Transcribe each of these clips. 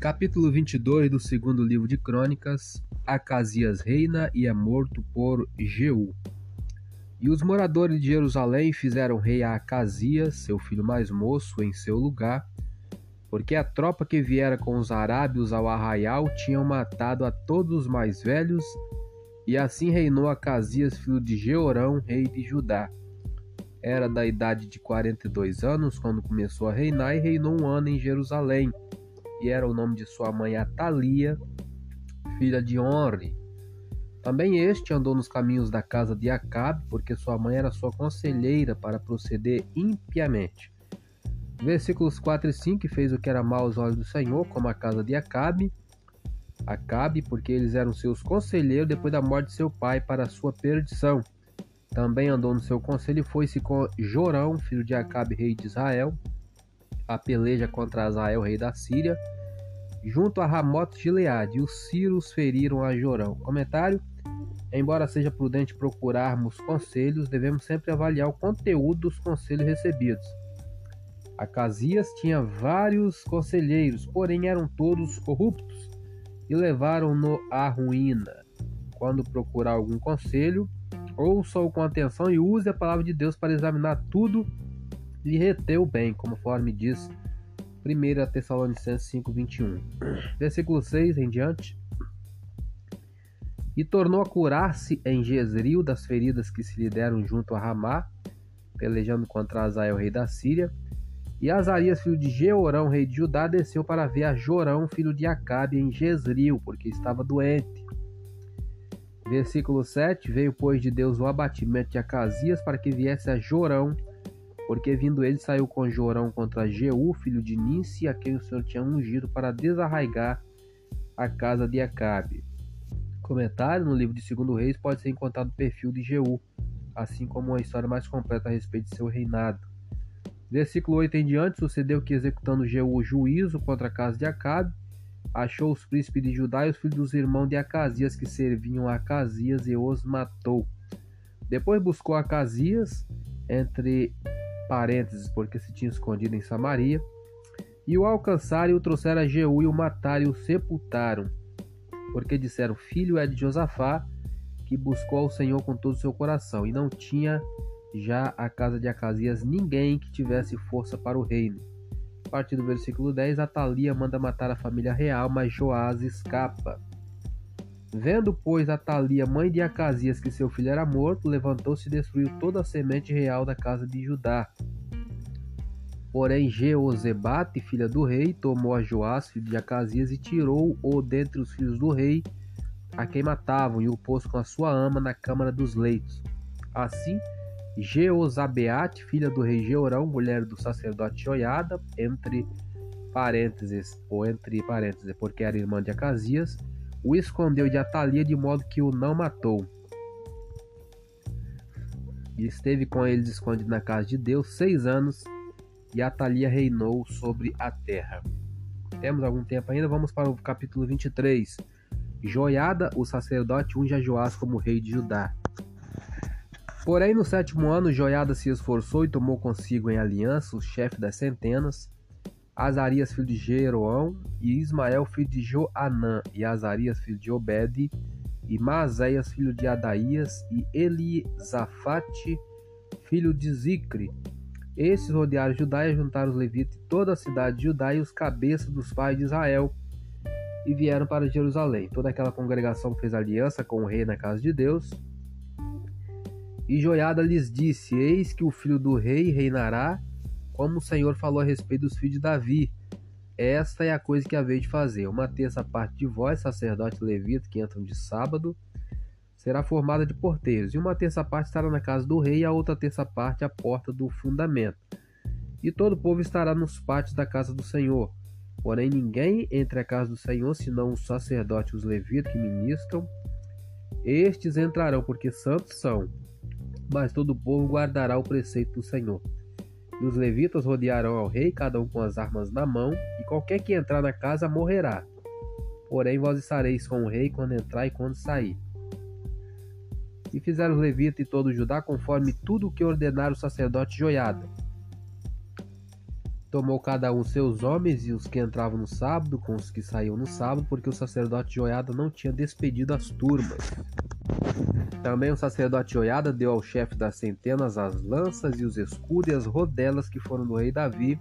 Capítulo 22 do segundo livro de Crônicas: Acasias reina e é morto por Jeú. E os moradores de Jerusalém fizeram rei a Acasias, seu filho mais moço, em seu lugar, porque a tropa que viera com os arábios ao arraial tinham matado a todos os mais velhos, e assim reinou Acasias, filho de Jeorão, rei de Judá. Era da idade de 42 anos quando começou a reinar e reinou um ano em Jerusalém e era o nome de sua mãe Atalia, filha de Onri. Também este andou nos caminhos da casa de Acabe, porque sua mãe era sua conselheira para proceder impiamente. Versículos 4 e 5 fez o que era mal aos olhos do Senhor, como a casa de Acabe. Acabe, porque eles eram seus conselheiros depois da morte de seu pai, para sua perdição. Também andou no seu conselho e foi-se com Jorão, filho de Acabe, rei de Israel, a peleja contra Azael, rei da Síria, junto a Ramote Gileade, e os Círios feriram a Jorão. Comentário: Embora seja prudente procurarmos conselhos, devemos sempre avaliar o conteúdo dos conselhos recebidos. Acasias tinha vários conselheiros, porém eram todos corruptos e levaram-no à ruína. Quando procurar algum conselho, ouça-o com atenção e use a palavra de Deus para examinar tudo e reteu bem, conforme diz 1 Tessalonicenses 5:21. Versículo 6 em diante. E tornou a curar-se em Jezreel das feridas que se lhe deram junto a Ramá, pelejando contra Azael, rei da Síria. E Azarias, filho de Jeorão, rei de Judá, desceu para ver a Jorão, filho de Acabe, em Jezreel, porque estava doente. Versículo 7: Veio, pois, de Deus o abatimento de Acasias, para que viesse a Jorão, porque vindo ele saiu com Jorão contra Jeú, filho de Nice, a quem o Senhor tinha ungido para desarraigar a casa de Acabe. Comentário no livro de 2 Reis pode ser encontrado o perfil de Jeú, assim como uma história mais completa a respeito de seu reinado. Versículo 8 em diante, sucedeu que executando Jeú o juízo contra a casa de Acabe, achou os príncipes de Judá e os filhos dos irmãos de Acasias que serviam a Acasias e os matou. Depois buscou Acasias entre parênteses, porque se tinha escondido em Samaria, e o alcançaram e o trouxeram a Jeú e o mataram e o sepultaram, porque disseram: Filho é de Josafá, que buscou ao Senhor com todo o seu coração, e não tinha já a casa de Acasias ninguém que tivesse força para o reino. A partir do versículo 10, Atalia manda matar a família real, mas Joás escapa. Vendo, pois, Atalia, mãe de Acasias, que seu filho era morto, levantou-se e destruiu toda a semente real da casa de Judá. Porém, Jeozebate, filha do rei, tomou a Joás, filho de Acasias, e tirou-o dentre os filhos do rei, a quem matavam, e o pôs com a sua ama na câmara dos leitos. Assim, Jeozabeate, filha do rei Jeorão, mulher do sacerdote Joiada, entre parênteses, ou entre parênteses, porque era irmã de Acasias, o escondeu de Atalia de modo que o não matou. E esteve com eles escondido na casa de Deus seis anos, e Atalia reinou sobre a terra. Temos algum tempo ainda, vamos para o capítulo 23. Joiada, o sacerdote, unge Joás como rei de Judá. Porém, no sétimo ano, Joiada se esforçou e tomou consigo em aliança o chefe das centenas, Azarias, filho de Jeroão, e Ismael, filho de Joanã, e Azarias, filho de Obed, e Mazéias, filho de Adaías, e Elisafate, filho de Zicre. Esses rodearam Judá e juntaram os levitas e toda a cidade de Judá e os cabeças dos pais de Israel, e vieram para Jerusalém. Toda aquela congregação fez aliança com o rei na casa de Deus. E Joiada lhes disse: Eis que o filho do rei reinará como o Senhor falou a respeito dos filhos de Davi. Esta é a coisa que haveis de fazer. Uma terça parte de vós, sacerdote levita, que entram de sábado, será formada de porteiros, e uma terça parte estará na casa do rei, e a outra terça parte à porta do fundamento. E todo o povo estará nos pátios da casa do Senhor. Porém, ninguém entre a casa do Senhor, senão os sacerdotes e os levitas que ministram. Estes entrarão, porque santos são, mas todo o povo guardará o preceito do Senhor. E os levitas rodearão ao rei, cada um com as armas na mão, e qualquer que entrar na casa morrerá. Porém, vós estareis com o rei quando entrar e quando sair. E fizeram os levitas e todo o Judá conforme tudo o que ordenara o sacerdote Joiada. tomou cada um seus homens e os que entravam no sábado com os que saíam no sábado, porque o sacerdote Joiada não tinha despedido as turmas. Também o sacerdote Joiada deu ao chefe das centenas as lanças e os escudos e as rodelas que foram do rei Davi,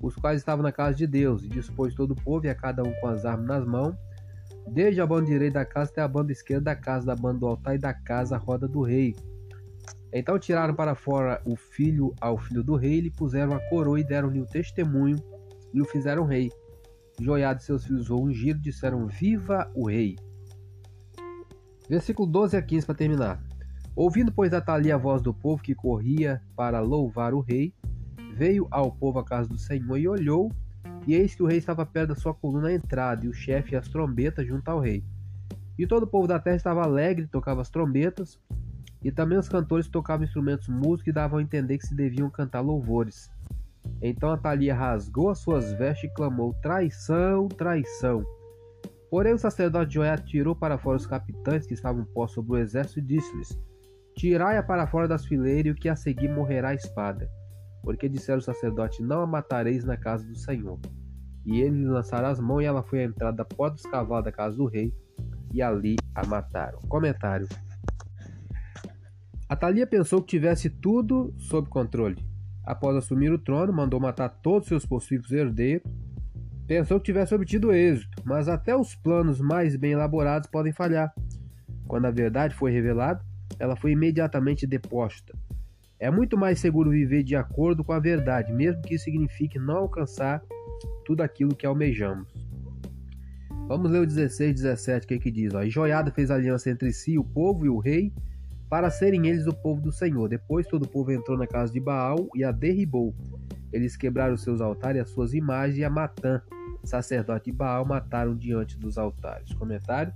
os quais estavam na casa de Deus, e dispôs todo o povo e a cada um com as armas nas mãos, desde a banda direita da casa até a banda esquerda da casa, da banda do altar e da casa a roda do rei. Então tiraram para fora o filho ao filho do rei, lhe puseram a coroa e deram-lhe o testemunho e o fizeram rei. Joiado e seus filhos o ungiram, disseram: Viva o rei! Versículo 12 a 15 para terminar. Ouvindo, pois, Atalia a voz do povo que corria para louvar o rei, veio ao povo à casa do Senhor e olhou, e eis que o rei estava perto da sua coluna à entrada, e o chefe e as trombetas junto ao rei. E todo o povo da terra estava alegre, tocava as trombetas, e também os cantores tocavam instrumentos músicos e davam a entender que se deviam cantar louvores. Então Atalia rasgou as suas vestes e clamou: Traição, traição! Porém o sacerdote Joé atirou para fora os capitães que estavam postos sobre o exército e disse-lhes: Tirai-a para fora das fileiras e o que a seguir morrerá a espada. Porque disseram o sacerdote: Não a matareis na casa do Senhor. E ele lhe lançaram as mãos e ela foi à entrada da porta dos cavalos da casa do rei e ali a mataram. Comentário. Atalia pensou que tivesse tudo sob controle. Após assumir o trono, mandou matar todos seus possíveis herdeiros. Pensou que tivesse obtido êxito, mas até os planos mais bem elaborados podem falhar. Quando a verdade foi revelada, ela foi imediatamente deposta. É muito mais seguro viver de acordo com a verdade, mesmo que isso signifique não alcançar tudo aquilo que almejamos. Vamos ler o 16, 17, que, é que diz: ó, E Joiada fez aliança entre si, o povo e o rei, para serem eles o povo do Senhor. Depois todo o povo entrou na casa de Baal e a derribou. Eles quebraram seus altares as suas imagens e a Matã, sacerdote de Baal, mataram diante dos altares. Comentário: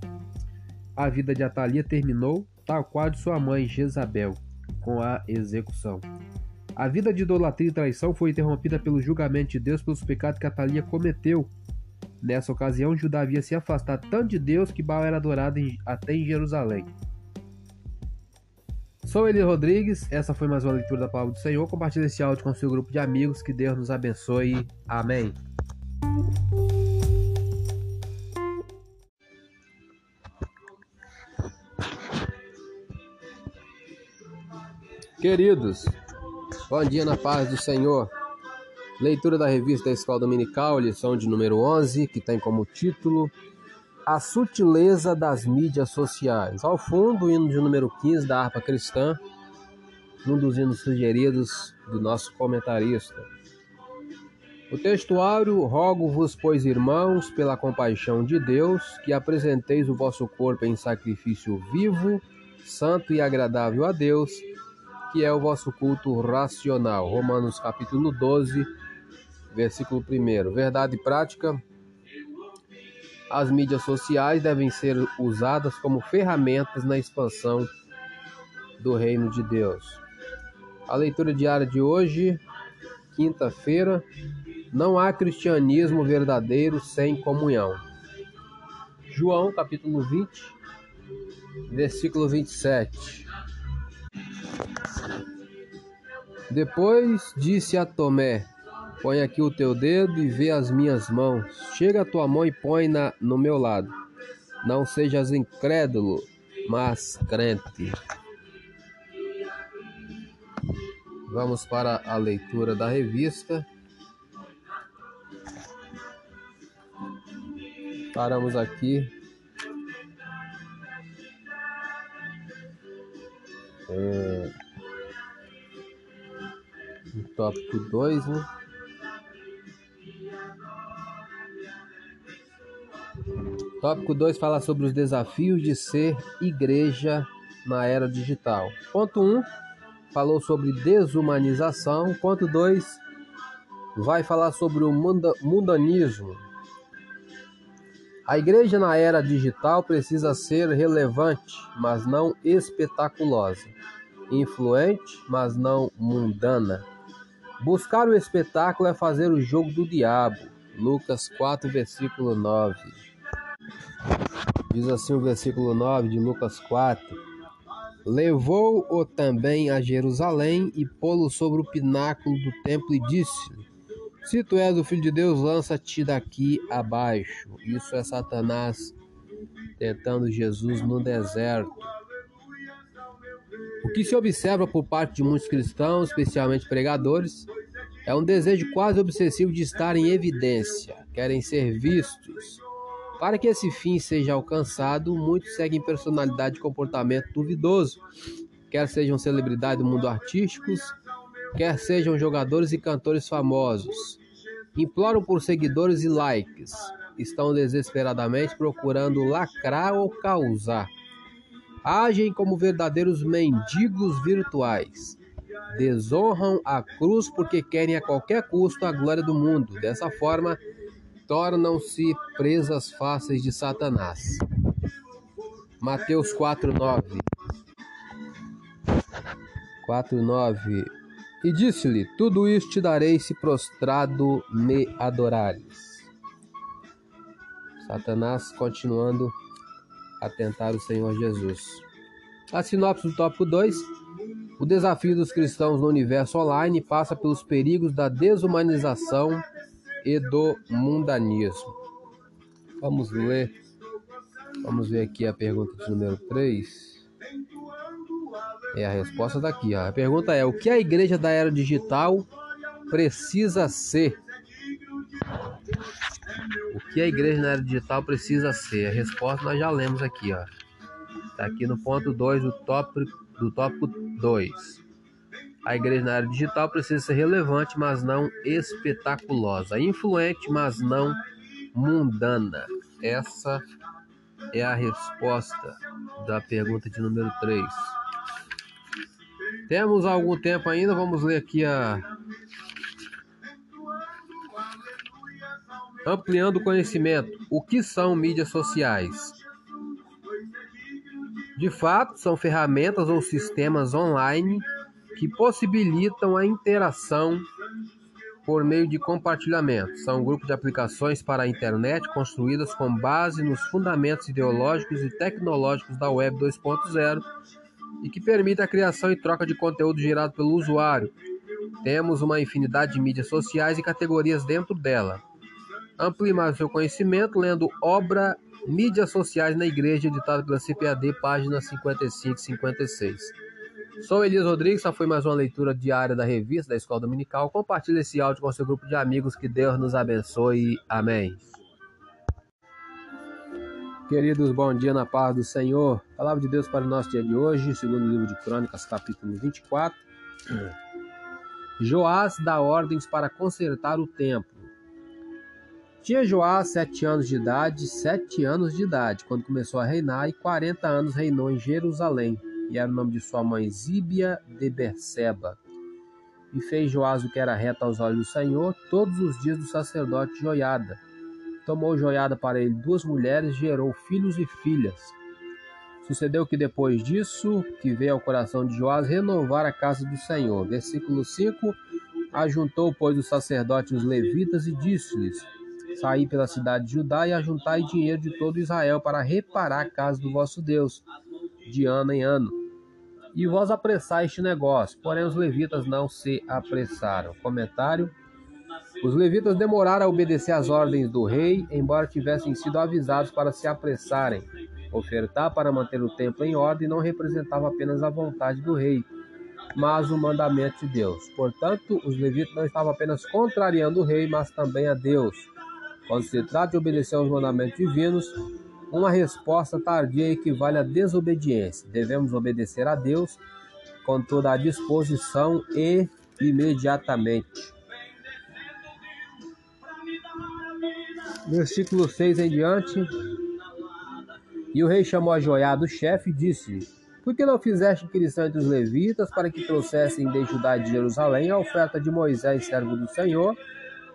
A vida de Atalia terminou, tal qual de sua mãe Jezabel, com a execução. A vida de idolatria e traição foi interrompida pelo julgamento de Deus pelos pecados que Atalia cometeu. Nessa ocasião, Judá havia se afastado tanto de Deus que Baal era adorado em, até em Jerusalém. Sou Eli Rodrigues, essa foi mais uma leitura da Palavra do Senhor. Compartilhe esse áudio com seu grupo de amigos, que Deus nos abençoe. Amém. Queridos, bom dia na paz do Senhor. Leitura da revista Escola Dominical, lição de número 11, que tem como título a sutileza das mídias sociais. Ao fundo, o hino de número 15 da harpa cristã, um dos hinos sugeridos do nosso comentarista. O textuário, rogo-vos, pois irmãos, pela compaixão de Deus, que apresenteis o vosso corpo em sacrifício vivo, santo e agradável a Deus, que é o vosso culto racional. Romanos capítulo 12, versículo 1. Verdade prática, as mídias sociais devem ser usadas como ferramentas na expansão do reino de Deus. A leitura diária de hoje, quinta-feira, não há cristianismo verdadeiro sem comunhão. João capítulo 20, versículo 27. Depois disse a Tomé: Põe aqui o teu dedo e vê as minhas mãos. Chega a tua mão e põe-na no meu lado. Não sejas incrédulo, mas crente. Vamos para a leitura da revista. Paramos aqui. É, no tópico 2, né? Tópico 2 fala sobre os desafios de ser igreja na era digital. Ponto 1 um, falou sobre desumanização. Ponto 2 vai falar sobre o mundanismo. A igreja na era digital precisa ser relevante, mas não espetaculosa, influente, mas não mundana. Buscar o espetáculo é fazer o jogo do diabo. Lucas 4, versículo 9. Diz assim o versículo 9 de Lucas 4: Levou-o também a Jerusalém e pô-lo sobre o pináculo do templo e disse-lhe: Se tu és o filho de Deus, lança-te daqui abaixo. Isso é Satanás tentando Jesus no deserto. O que se observa por parte de muitos cristãos, especialmente pregadores, é um desejo quase obsessivo de estar em evidência, querem ser vistos. Para que esse fim seja alcançado, muitos seguem personalidade de comportamento duvidoso, quer sejam celebridades do mundo artísticos, quer sejam jogadores e cantores famosos. Imploram por seguidores e likes, estão desesperadamente procurando lacrar ou causar. Agem como verdadeiros mendigos virtuais. Desonram a cruz porque querem a qualquer custo a glória do mundo. Dessa forma, tornam-se presas fáceis de Satanás. Mateus 4:9 4:9 E disse-lhe: Tudo isso te darei se prostrado me adorares. Satanás continuando a tentar o Senhor Jesus. A sinopse do tópico 2. O desafio dos cristãos no universo online passa pelos perigos da desumanização e do mundanismo. Vamos ler. Vamos ver aqui a pergunta de número 3. É a resposta daqui. Ó. A pergunta é: o que a igreja da era digital precisa ser? O que a igreja na era digital precisa ser? A resposta nós já lemos aqui, ó. Está aqui no ponto 2 do tópico do tópico 2. A igreja na era digital precisa ser relevante, mas não espetaculosa, influente, mas não mundana. Essa é a resposta da pergunta de número 3. Temos algum tempo ainda, vamos ler aqui a Ampliando o conhecimento. O que são mídias sociais? De fato, são ferramentas ou sistemas online que possibilitam a interação por meio de compartilhamento. São um grupo de aplicações para a internet construídas com base nos fundamentos ideológicos e tecnológicos da Web 2.0 e que permite a criação e troca de conteúdo gerado pelo usuário. Temos uma infinidade de mídias sociais e categorias dentro dela. Amplie mais o seu conhecimento lendo obra Mídias Sociais na Igreja, editada pela CPAD, páginas 55 e 56. Sou Elias Rodrigues, essa foi mais uma leitura diária da revista da Escola Dominical. Compartilhe esse áudio com seu grupo de amigos, que Deus nos abençoe. Amém. Queridos, bom dia na paz do Senhor. Palavra de Deus para o nosso dia de hoje, segundo livro de Crônicas, capítulo 24. Joás dá ordens para consertar o templo. Tinha Joás sete anos de idade, sete anos de idade, quando começou a reinar, e quarenta anos reinou em Jerusalém, e era o nome de sua mãe Zíbia de Berseba. E fez Joás o que era reto aos olhos do Senhor todos os dias do sacerdote Joiada. Tomou Joiada para ele duas mulheres, gerou filhos e filhas. Sucedeu que depois disso, que veio ao coração de Joás renovar a casa do Senhor. Versículo 5: Ajuntou, pois, o sacerdote os levitas e disse-lhes: Saí pela cidade de Judá e ajuntai dinheiro de todo Israel para reparar a casa do vosso Deus, de ano em ano. E vós apressai este negócio, porém os levitas não se apressaram. Comentário: Os levitas demoraram a obedecer às ordens do rei, embora tivessem sido avisados para se apressarem. Ofertar para manter o templo em ordem não representava apenas a vontade do rei, mas o mandamento de Deus. Portanto, os levitas não estavam apenas contrariando o rei, mas também a Deus. Quando se trata de obedecer aos mandamentos divinos, uma resposta tardia equivale à desobediência. Devemos obedecer a Deus com toda a disposição e imediatamente. Versículo 6 em diante. E o rei chamou a Joiada, o chefe, e disse: Por que não fizeste inscrição entre os levitas para que trouxessem de Judá e de Jerusalém a oferta de Moisés, servo do Senhor,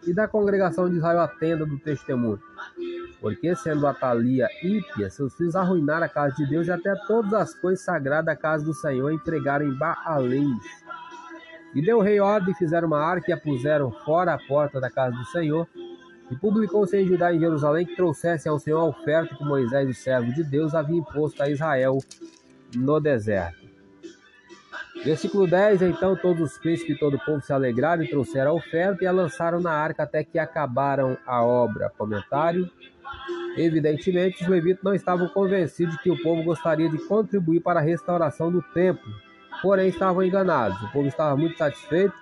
e da congregação de Israel a tenda do testemunho. Porque, sendo Atalia ímpia, seus filhos arruinaram a casa de Deus e até todas as coisas sagradas da casa do Senhor empregaram em Baalins. E deu o rei ordem, fizeram uma arca e a puseram fora a porta da casa do Senhor. E publicou-se em Judá em Jerusalém que trouxessem ao Senhor a oferta que Moisés, o servo de Deus, havia imposto a Israel no deserto. Versículo 10: Então todos os príncipes e todo o povo se alegraram e trouxeram a oferta e a lançaram na arca até que acabaram a obra. Comentário. Evidentemente, os levitas não estavam convencidos de que o povo gostaria de contribuir para a restauração do templo, porém estavam enganados. O povo estava muito satisfeito,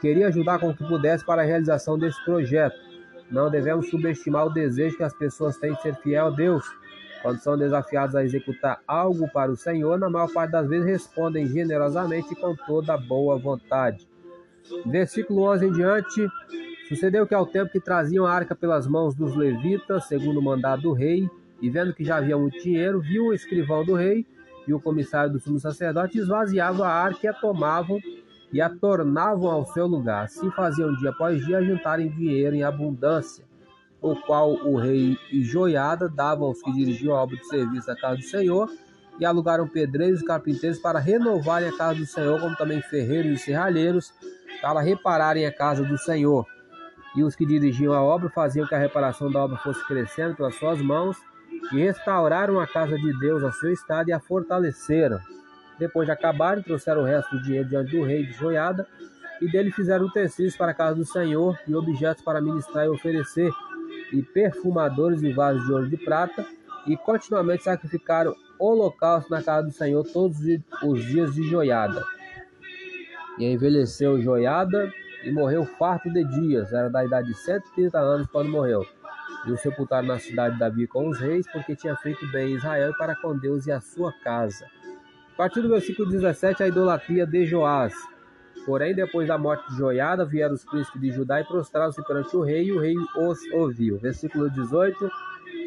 queria ajudar com o que pudesse para a realização desse projeto. Não devemos subestimar o desejo que as pessoas têm de ser fiel a Deus. Quando são desafiados a executar algo para o Senhor, na maior parte das vezes respondem generosamente e com toda boa vontade. Versículo 11 em diante. Sucedeu que ao tempo que traziam a arca pelas mãos dos levitas, segundo o mandado do rei, e vendo que já havia muito dinheiro, viu o escrivão do rei e o comissário do sumo sacerdote esvaziavam a arca e a tomavam e a tornavam ao seu lugar. Assim faziam dia após dia juntarem dinheiro em abundância, o qual o rei e Joiada davam aos que dirigiam a obra de serviço da casa do Senhor, e alugaram pedreiros e carpinteiros para renovarem a casa do Senhor, como também ferreiros e serralheiros, para repararem a casa do Senhor. E os que dirigiam a obra faziam que a reparação da obra fosse crescendo pelas suas mãos, e restauraram a casa de Deus ao seu estado e a fortaleceram. Depois de acabarem, trouxeram o resto do dinheiro diante do rei de Joiada, e dele fizeram utensílios para a casa do Senhor, e objetos para ministrar e oferecer, e perfumadores e vasos de ouro e de prata, e continuamente sacrificaram holocausto na casa do Senhor todos os dias de Joiada. E envelheceu Joiada e morreu farto de dias, era da idade de 130 anos quando morreu. E o sepultaram na cidade de Davi com os reis, porque tinha feito bem em Israel para com Deus e a sua casa. A partir do versículo 17, a idolatria de Joás. Porém, depois da morte de Joiada, vieram os príncipes de Judá e prostraram-se perante o rei, e o rei os ouviu. Versículo 18.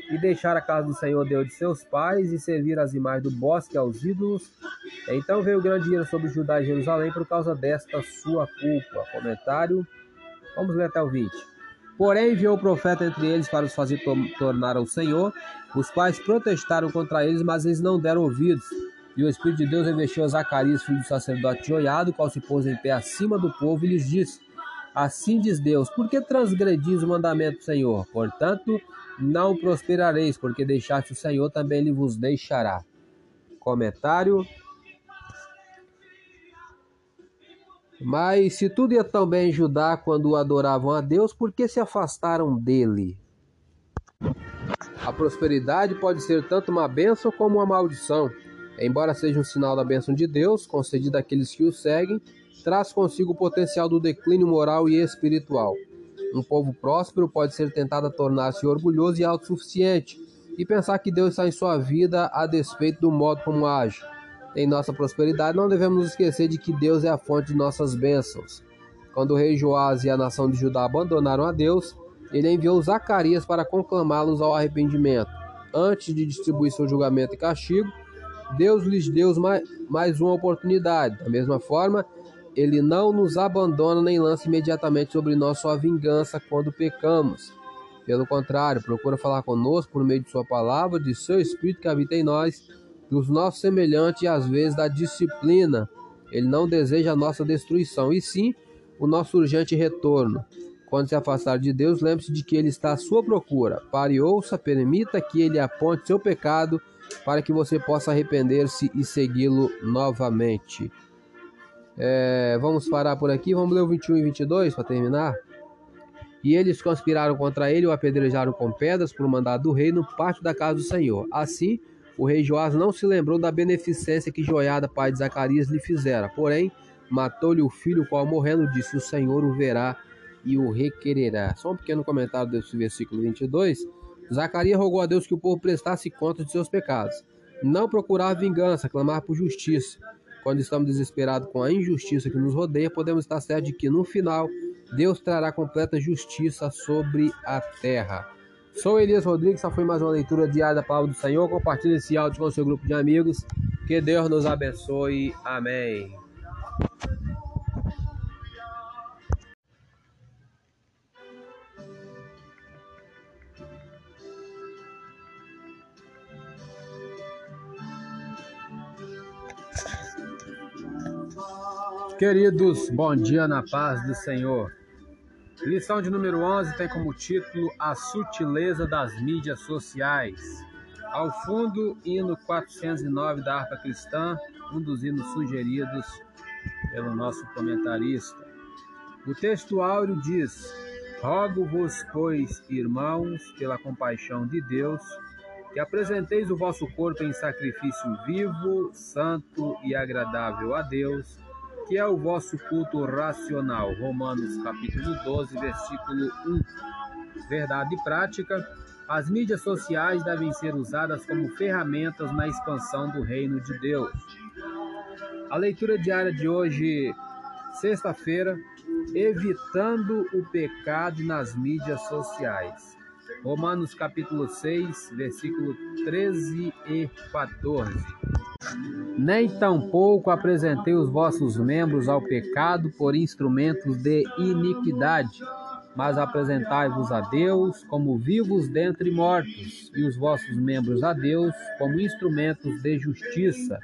E deixaram a casa do Senhor Deus de seus pais, e servir as imagens do bosque aos ídolos. Então veio grande ira sobre Judá e Jerusalém por causa desta sua culpa. Comentário. Vamos ler até o 20. Porém, enviou o profeta entre eles para os fazer tornar ao Senhor, os quais protestaram contra eles, mas eles não deram ouvidos. E o Espírito de Deus revestiu Zacarias, filho do sacerdote Joiado, qual se pôs em pé acima do povo, e lhes disse: Assim diz Deus: Por que transgredis o mandamento do Senhor? Portanto, não prosperareis, porque deixaste o Senhor, também ele vos deixará. Comentário. Mas se tudo ia tão bem em Judá quando adoravam a Deus, por que se afastaram dele? A prosperidade pode ser tanto uma bênção como uma maldição. Embora seja um sinal da bênção de Deus, concedida àqueles que o seguem, traz consigo o potencial do declínio moral e espiritual. Um povo próspero pode ser tentado a tornar-se orgulhoso e autossuficiente e pensar que Deus está em sua vida a despeito do modo como age. Em nossa prosperidade, não devemos esquecer de que Deus é a fonte de nossas bênçãos. Quando o rei Joás e a nação de Judá abandonaram a Deus, ele enviou Zacarias para conclamá-los ao arrependimento. Antes de distribuir seu julgamento e castigo, Deus lhes deu mais uma oportunidade. Da mesma forma, ele não nos abandona nem lança imediatamente sobre nós sua vingança quando pecamos. Pelo contrário, procura falar conosco por meio de sua palavra, de seu espírito que habita em nós, dos nossos semelhantes e às vezes da disciplina. Ele não deseja a nossa destruição, e sim o nosso urgente retorno. Quando se afastar de Deus, lembre-se de que Ele está à sua procura. Pare e ouça, permita que Ele aponte seu pecado para que você possa arrepender-se e segui-lo novamente. É, vamos parar por aqui, vamos ler o 21 e 22 para terminar. E eles conspiraram contra ele o apedrejaram com pedras por mandado do rei no pátio da casa do Senhor. Assim, o rei Joás não se lembrou da beneficência que Joiada, pai de Zacarias, lhe fizera. Porém, matou-lhe o filho, qual morrendo disse: O Senhor o verá e o requererá. Só um pequeno comentário desse versículo 22. Zacarias rogou a Deus que o povo prestasse conta de seus pecados, não procurar vingança, clamar por justiça. Quando estamos desesperados com a injustiça que nos rodeia, podemos estar certos de que no final Deus trará completa justiça sobre a terra. Sou Elias Rodrigues, essa foi mais uma leitura diária da palavra do Senhor. Compartilhe esse áudio com o seu grupo de amigos. Que Deus nos abençoe. Amém. Queridos, bom dia na paz do Senhor. Lição de número 11 tem como título A Sutileza das Mídias Sociais. Ao fundo, hino 409 da harpa cristã, um dos hinos sugeridos pelo nosso comentarista. O texto áureo diz: Rogo-vos, pois, irmãos, pela compaixão de Deus, que apresenteis o vosso corpo em sacrifício vivo, santo e agradável a Deus, que é o vosso culto racional. Romanos capítulo 12, versículo 1. Verdade prática. As mídias sociais devem ser usadas como ferramentas na expansão do reino de Deus. A leitura diária de hoje, sexta-feira, evitando o pecado nas mídias sociais. Romanos capítulo 6, versículo 13 e 14. Nem tampouco apresentei os vossos membros ao pecado por instrumentos de iniquidade, mas apresentai-vos a Deus como vivos dentre mortos, e os vossos membros a Deus como instrumentos de justiça.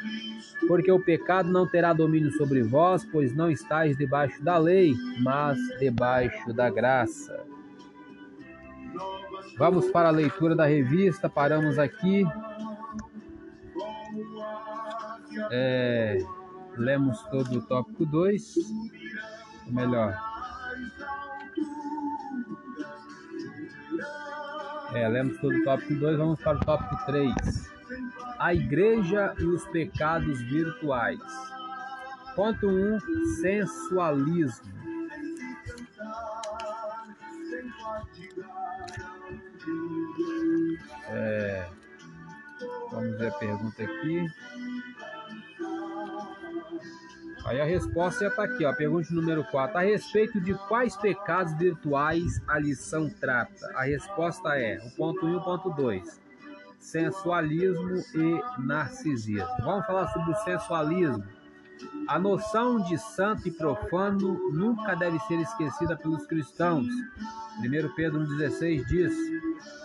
Porque o pecado não terá domínio sobre vós, pois não estáis debaixo da lei, mas debaixo da graça. Vamos para a leitura da revista, paramos aqui. É, lemos todo o tópico 2, ou melhor, É, lemos todo o tópico 2, vamos para o tópico 3. A igreja e os pecados virtuais. Ponto 1, um, sensualismo. É, vamos ver a pergunta aqui. Aí a resposta já está aqui, ó. Pergunta número 4. A respeito de quais pecados virtuais a lição trata? A resposta é o ponto 1 e o ponto 2. Sensualismo e narcisismo. Vamos falar sobre o sensualismo. A noção de santo e profano nunca deve ser esquecida pelos cristãos. 1 Pedro 1,16 diz: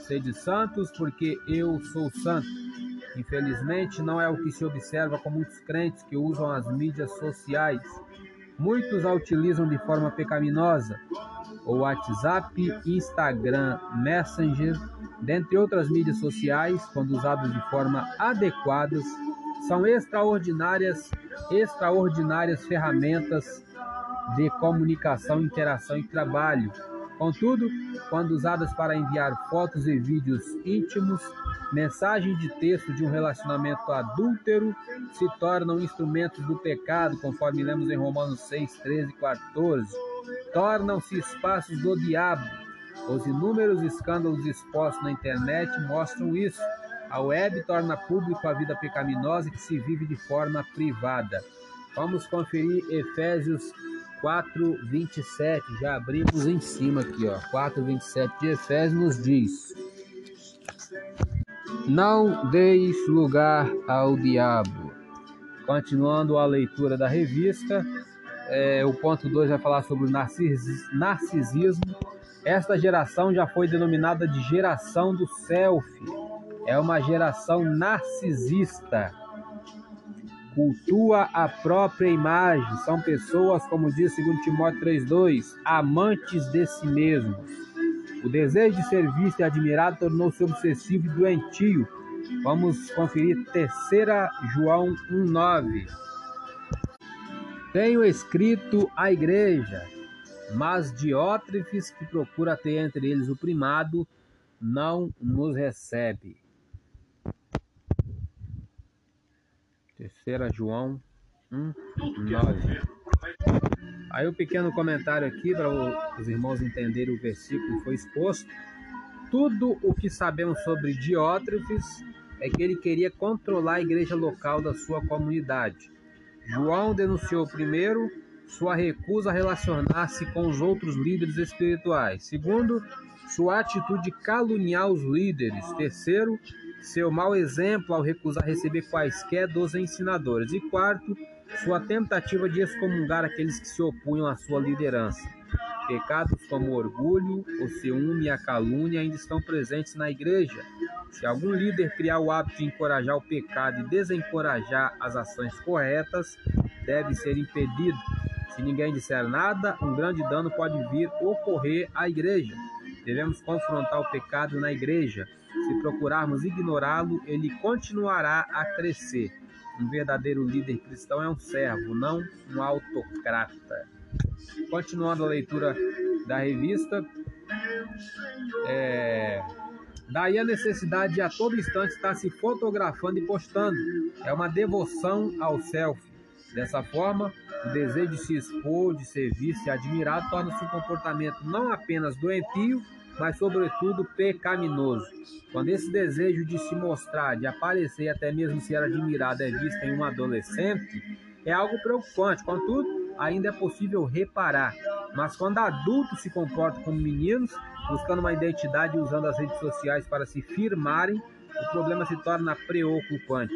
Sede santos, porque eu sou santo. Infelizmente, não é o que se observa com muitos crentes que usam as mídias sociais. Muitos a utilizam de forma pecaminosa. O WhatsApp, Instagram, Messenger, dentre outras mídias sociais, quando usados de forma adequadas, são extraordinárias, extraordinárias ferramentas de comunicação, interação e trabalho. Contudo, quando usadas para enviar fotos e vídeos íntimos, mensagem de texto de um relacionamento adúltero se tornam instrumentos do pecado, conforme lemos em Romanos 6, 13 e 14. Tornam-se espaços do diabo. Os inúmeros escândalos expostos na internet mostram isso. A web torna público a vida pecaminosa que se vive de forma privada. Vamos conferir Efésios 4, 27. Já abrimos em cima aqui, ó. 4, 27 de Efésios nos diz. Não deis lugar ao diabo. Continuando a leitura da revista, é, o ponto 2 vai falar sobre o narcisismo. Esta geração já foi denominada de geração do selfie. É uma geração narcisista. Cultua a própria imagem. São pessoas, como diz 2 Timóteo 3,2, amantes de si mesmos o desejo de ser visto e admirado tornou-se obsessivo e doentio. Vamos conferir terceira João 1:9. Tenho escrito à igreja, mas Diótrefes, que procura ter entre eles o primado, não nos recebe. Terceira João 1:9. Aí o um pequeno comentário aqui para os irmãos entenderem o versículo que foi exposto. Tudo o que sabemos sobre Diótrefes é que ele queria controlar a igreja local da sua comunidade. João denunciou primeiro sua recusa a relacionar-se com os outros líderes espirituais. Segundo, sua atitude de caluniar os líderes. Terceiro, seu mau exemplo ao recusar receber quaisquer dos ensinadores. E quarto, sua tentativa de excomungar aqueles que se opunham à sua liderança. Pecados como orgulho, o ciúme e a calúnia ainda estão presentes na igreja. Se algum líder criar o hábito de encorajar o pecado e desencorajar as ações corretas, deve ser impedido. Se ninguém disser nada, um grande dano pode vir ocorrer à igreja. Devemos confrontar o pecado na igreja. Se procurarmos ignorá-lo, ele continuará a crescer. Um verdadeiro líder cristão é um servo, não um autocrata. Continuando a leitura da revista, é, daí a necessidade de a todo instante estar se fotografando e postando. É uma devoção ao selfie. Dessa forma, o desejo de se expor, de ser visto e admirado torna-se um comportamento não apenas doentio, mas sobretudo pecaminoso. Quando esse desejo de se mostrar, de aparecer até mesmo ser admirado é visto em um adolescente, é algo preocupante. Contudo, ainda é possível reparar. Mas quando adultos se comportam como meninos, buscando uma identidade e usando as redes sociais para se firmarem, o problema se torna preocupante.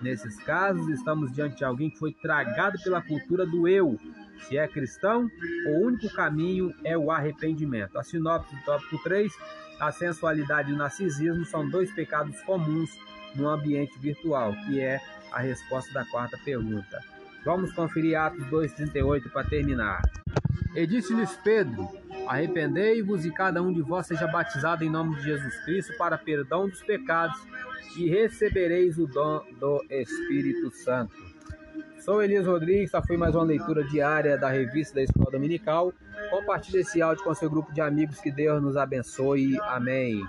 Nesses casos, estamos diante de alguém que foi tragado pela cultura do eu. Se é cristão, o único caminho é o arrependimento. A sinopse do tópico 3, a sensualidade e o narcisismo são dois pecados comuns no ambiente virtual, que é a resposta da quarta pergunta. Vamos conferir Atos 2,38 para terminar. E disse-lhes Pedro: Arrependei-vos e cada um de vós seja batizado em nome de Jesus Cristo para perdão dos pecados e recebereis o dom do Espírito Santo. Sou Elias Rodrigues, essa foi mais uma leitura diária da revista da Escola Dominical. Compartilhe esse áudio com seu grupo de amigos, que Deus nos abençoe. Amém.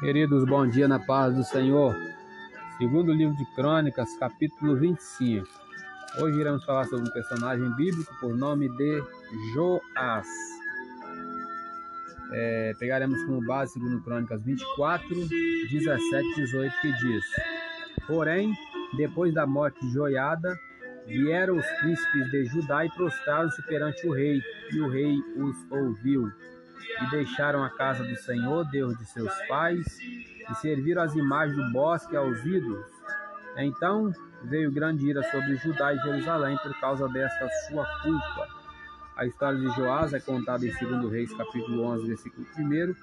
Queridos, bom dia na paz do Senhor. Segundo livro de Crônicas, capítulo 25. Hoje iremos falar sobre um personagem bíblico por nome de Joás. É, pegaremos como base, segundo Crônicas 24, 17 18, que diz: Porém, depois da morte de Joiada, vieram os príncipes de Judá e prostraram-se perante o rei, e o rei os ouviu e deixaram a casa do Senhor, Deus de seus pais, e serviram as imagens do bosque aos ídolos. Então veio grande ira sobre Judá e Jerusalém por causa desta sua culpa. A história de Joás é contada em 2 Reis, capítulo 11, versículo 1,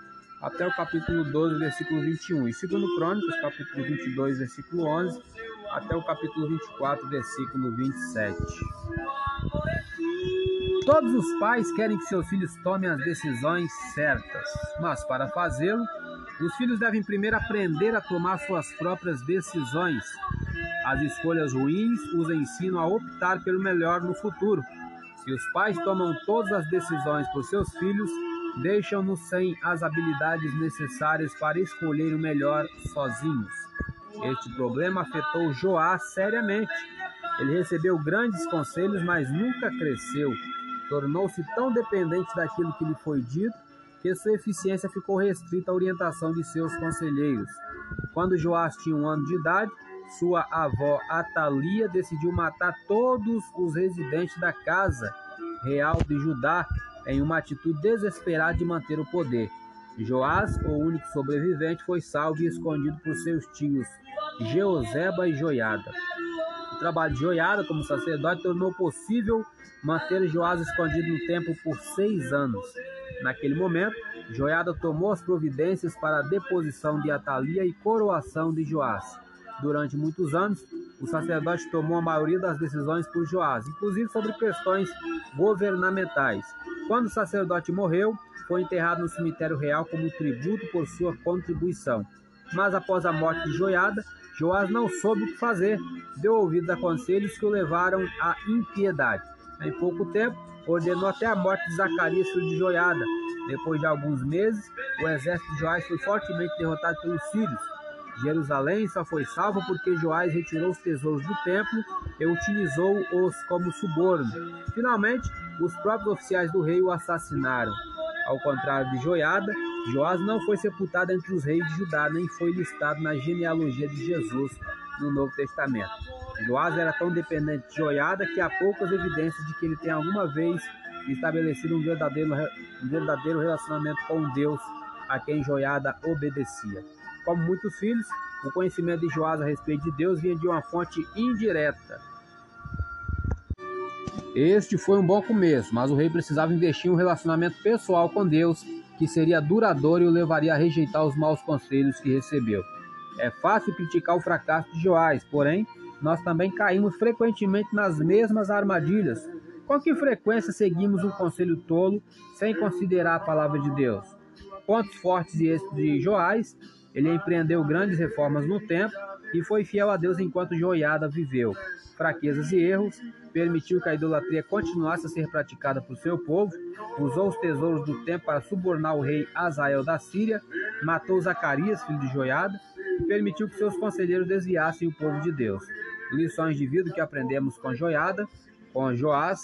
até o capítulo 12, versículo 21, e 2 Crônicas, capítulo 22, versículo 11, até o capítulo 24, versículo 27. Todos os pais querem que seus filhos tomem as decisões certas, mas para fazê-lo, os filhos devem primeiro aprender a tomar suas próprias decisões. As escolhas ruins os ensinam a optar pelo melhor no futuro. Se os pais tomam todas as decisões por seus filhos, deixam-nos sem as habilidades necessárias para escolher o melhor sozinhos. Este problema afetou Joás seriamente. Ele recebeu grandes conselhos, mas nunca cresceu. Tornou-se tão dependente daquilo que lhe foi dito que sua eficiência ficou restrita à orientação de seus conselheiros. Quando Joás tinha um ano de idade, sua avó Atalia decidiu matar todos os residentes da casa real de Judá em uma atitude desesperada de manter o poder. Joás, o único sobrevivente, foi salvo e escondido por seus tios Jeoseba e Joiada. O trabalho de Joiada como sacerdote tornou possível manter Joás escondido no templo por seis anos. Naquele momento, Joiada tomou as providências para a deposição de Atalia e coroação de Joás. Durante muitos anos, o sacerdote tomou a maioria das decisões por Joás, inclusive sobre questões governamentais. Quando o sacerdote morreu, foi enterrado no cemitério real como tributo por sua contribuição. Mas após a morte de Joiada, Joás não soube o que fazer, deu ouvidos a conselhos que o levaram à impiedade. Em pouco tempo, ordenou até a morte de Zacarias, de Joiada. Depois de alguns meses, o exército de Joás foi fortemente derrotado pelos sírios. Jerusalém só foi salva porque Joás retirou os tesouros do templo e utilizou-os como suborno. Finalmente, os próprios oficiais do rei o assassinaram. Ao contrário de Joiada, Joás não foi sepultado entre os reis de Judá, nem foi listado na genealogia de Jesus no Novo Testamento. Joás era tão dependente de Joiada que há poucas evidências de que ele tenha alguma vez estabelecido um verdadeiro, um verdadeiro relacionamento com Deus a quem Joiada obedecia. Como muitos filhos, o conhecimento de Joás a respeito de Deus vinha de uma fonte indireta. Este foi um bom começo, mas o rei precisava investir em um relacionamento pessoal com Deus que seria duradouro e o levaria a rejeitar os maus conselhos que recebeu. É fácil criticar o fracasso de Joás, porém, nós também caímos frequentemente nas mesmas armadilhas. Com que frequência seguimos um conselho tolo sem considerar a palavra de Deus? Pontos fortes e êxitos de Joás, ele empreendeu grandes reformas no tempo e foi fiel a Deus enquanto Joiada viveu. Fraquezas e erros, permitiu que a idolatria continuasse a ser praticada por seu povo, usou os tesouros do templo para subornar o rei Azael da Síria, matou Zacarias, filho de Joiada, e permitiu que seus conselheiros desviassem o povo de Deus. Lições de vida que aprendemos com Joiada, com Joás,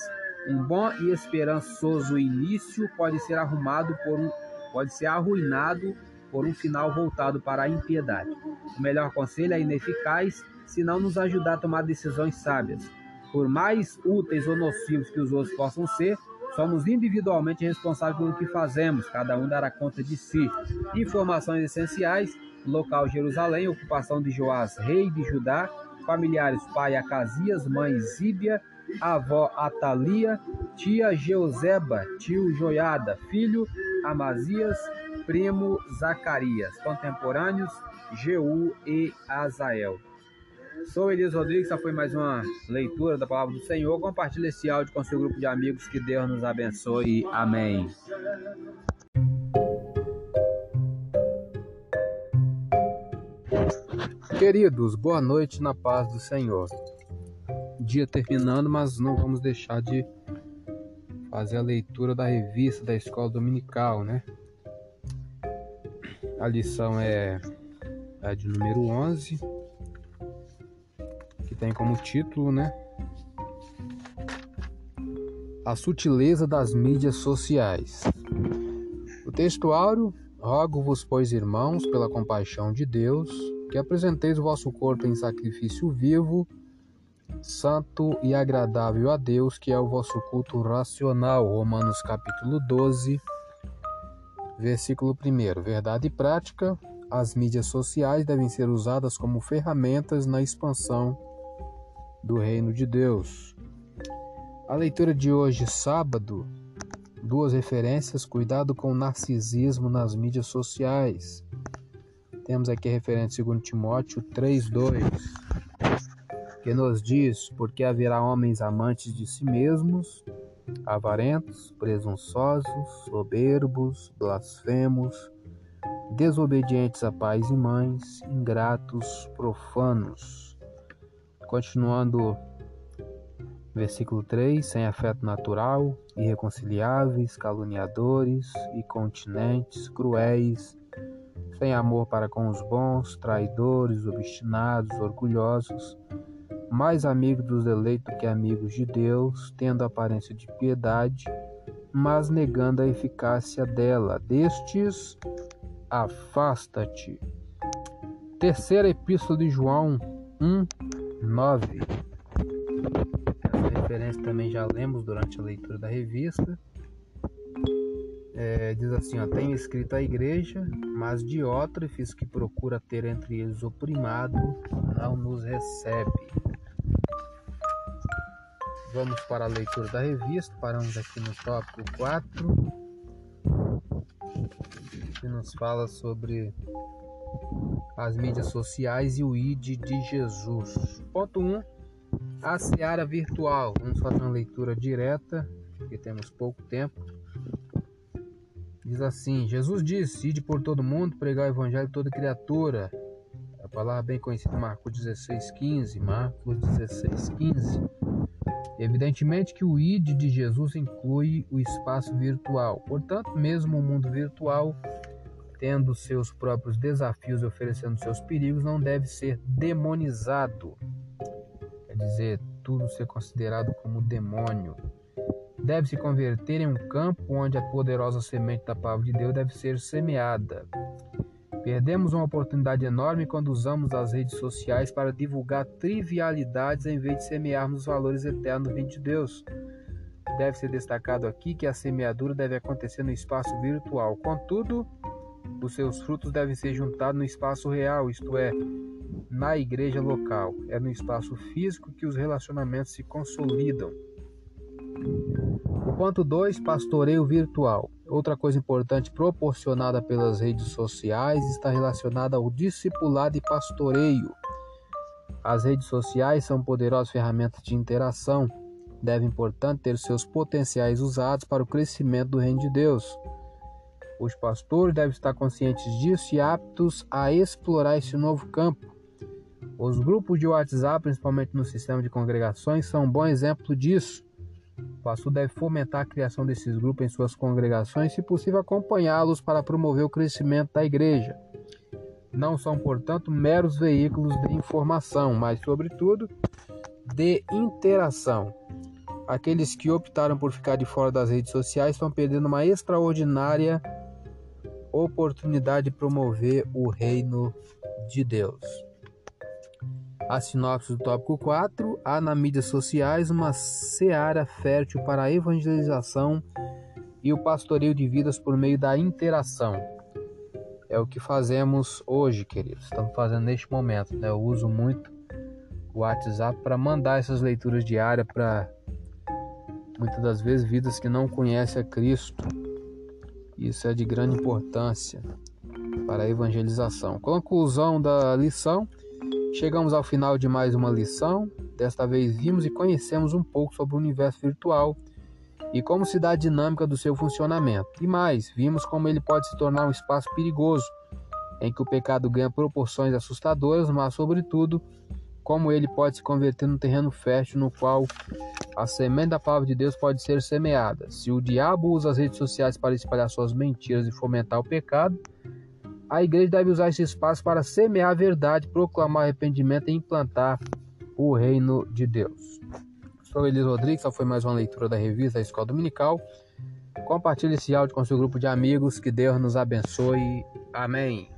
um bom e esperançoso início pode ser arrumado por um, pode ser arruinado por um final voltado para a impiedade. O melhor conselho é ineficaz se não nos ajudar a tomar decisões sábias. Por mais úteis ou nocivos que os outros possam ser, somos individualmente responsáveis pelo que fazemos, cada um dará conta de si. Informações essenciais: local Jerusalém, ocupação de Joás, rei de Judá, familiares pai Acasias, mãe Zíbia, avó Atalia, tia Jeuseba, tio Joiada, filho Amazias, primo Zacarias, contemporâneos Jeú e Azael. Sou Elias Rodrigues, essa foi mais uma leitura da palavra do Senhor. Compartilhe esse áudio com seu grupo de amigos, que Deus nos abençoe. Amém. Queridos, boa noite na paz do Senhor. Dia terminando, mas não vamos deixar de fazer a leitura da revista da escola dominical, né? A lição é a de número 11 tem como título, né? A sutileza das mídias sociais. O textuário Rogo-vos, pois, irmãos, pela compaixão de Deus, que apresenteis o vosso corpo em sacrifício vivo, santo e agradável a Deus, que é o vosso culto racional. Romanos capítulo 12, versículo 1. Verdade e prática. As mídias sociais devem ser usadas como ferramentas na expansão do reino de Deus. A leitura de hoje, sábado, duas referências: cuidado com o narcisismo nas mídias sociais. Temos aqui a referência 2 Timóteo 3:2, que nos diz: porque haverá homens amantes de si mesmos, avarentos, presunçosos, soberbos, blasfemos, desobedientes a pais e mães, ingratos, profanos. Continuando, versículo 3: sem afeto natural, irreconciliáveis, caluniadores, incontinentes, cruéis, sem amor para com os bons, traidores, obstinados, orgulhosos, mais amigos dos eleitos que amigos de Deus, tendo aparência de piedade, mas negando a eficácia dela. Destes, afasta-te. Terceira Epístola de João 1, 9. Essa referência também já lemos durante a leitura da revista. É, diz assim: ó, Tenho escrito à igreja, mas Diótrefes, que procura ter entre eles o primado, não nos recebe. Vamos para a leitura da revista, paramos aqui no tópico 4, que nos fala sobre as mídias sociais e o ID de Jesus. Ponto 1. Um, a seara virtual. Vamos fazer uma leitura direta, porque temos pouco tempo. Diz assim: Jesus disse: Ide por todo mundo, pregar o evangelho a toda criatura. A palavra bem conhecida, Marcos 16,15. Marcos 16,15. Evidentemente que o ID de Jesus inclui o espaço virtual. Portanto, mesmo o mundo virtual tendo seus próprios desafios e oferecendo seus perigos, não deve ser demonizado. Quer dizer, tudo ser considerado como demônio. Deve se converter em um campo onde a poderosa semente da palavra de Deus deve ser semeada. Perdemos uma oportunidade enorme quando usamos as redes sociais para divulgar trivialidades em vez de semearmos os valores eternos do reino de Deus. Deve ser destacado aqui que a semeadura deve acontecer no espaço virtual. Contudo, os seus frutos devem ser juntados no espaço real, isto é, na igreja local. É no espaço físico que os relacionamentos se consolidam. O ponto 2, pastoreio virtual. Outra coisa importante proporcionada pelas redes sociais está relacionada ao discipulado e pastoreio. As redes sociais são poderosas ferramentas de interação, devem, portanto, ter seus potenciais usados para o crescimento do reino de Deus. Os pastores devem estar conscientes disso e aptos a explorar esse novo campo. Os grupos de WhatsApp, principalmente no sistema de congregações, são um bom exemplo disso. O pastor deve fomentar a criação desses grupos em suas congregações, se possível, acompanhá-los para promover o crescimento da igreja. Não são, portanto, meros veículos de informação, mas, sobretudo, de interação. Aqueles que optaram por ficar de fora das redes sociais estão perdendo uma extraordinária oportunidade de promover o reino de Deus. A sinopse do tópico 4: há nas mídias sociais uma seara fértil para a evangelização e o pastoreio de vidas por meio da interação. É o que fazemos hoje, queridos. Estamos fazendo neste momento. Né? Eu uso muito o WhatsApp para mandar essas leituras diárias para muitas das vezes vidas que não conhecem a Cristo. Isso é de grande importância para a evangelização. Conclusão da lição Chegamos ao final de mais uma lição. Desta vez vimos e conhecemos um pouco sobre o universo virtual e como se dá a dinâmica do seu funcionamento. E mais, vimos como ele pode se tornar um espaço perigoso, em que o pecado ganha proporções assustadoras, mas, sobretudo, como ele pode se converter num terreno fértil no qual a semente da palavra de Deus pode ser semeada. Se o diabo usa as redes sociais para espalhar suas mentiras e fomentar o pecado, a igreja deve usar esse espaço para semear a verdade, proclamar arrependimento e implantar o reino de Deus. Sou Elis Rodrigues, essa foi mais uma leitura da revista da Escola Dominical. Compartilhe esse áudio com seu grupo de amigos, que Deus nos abençoe. Amém.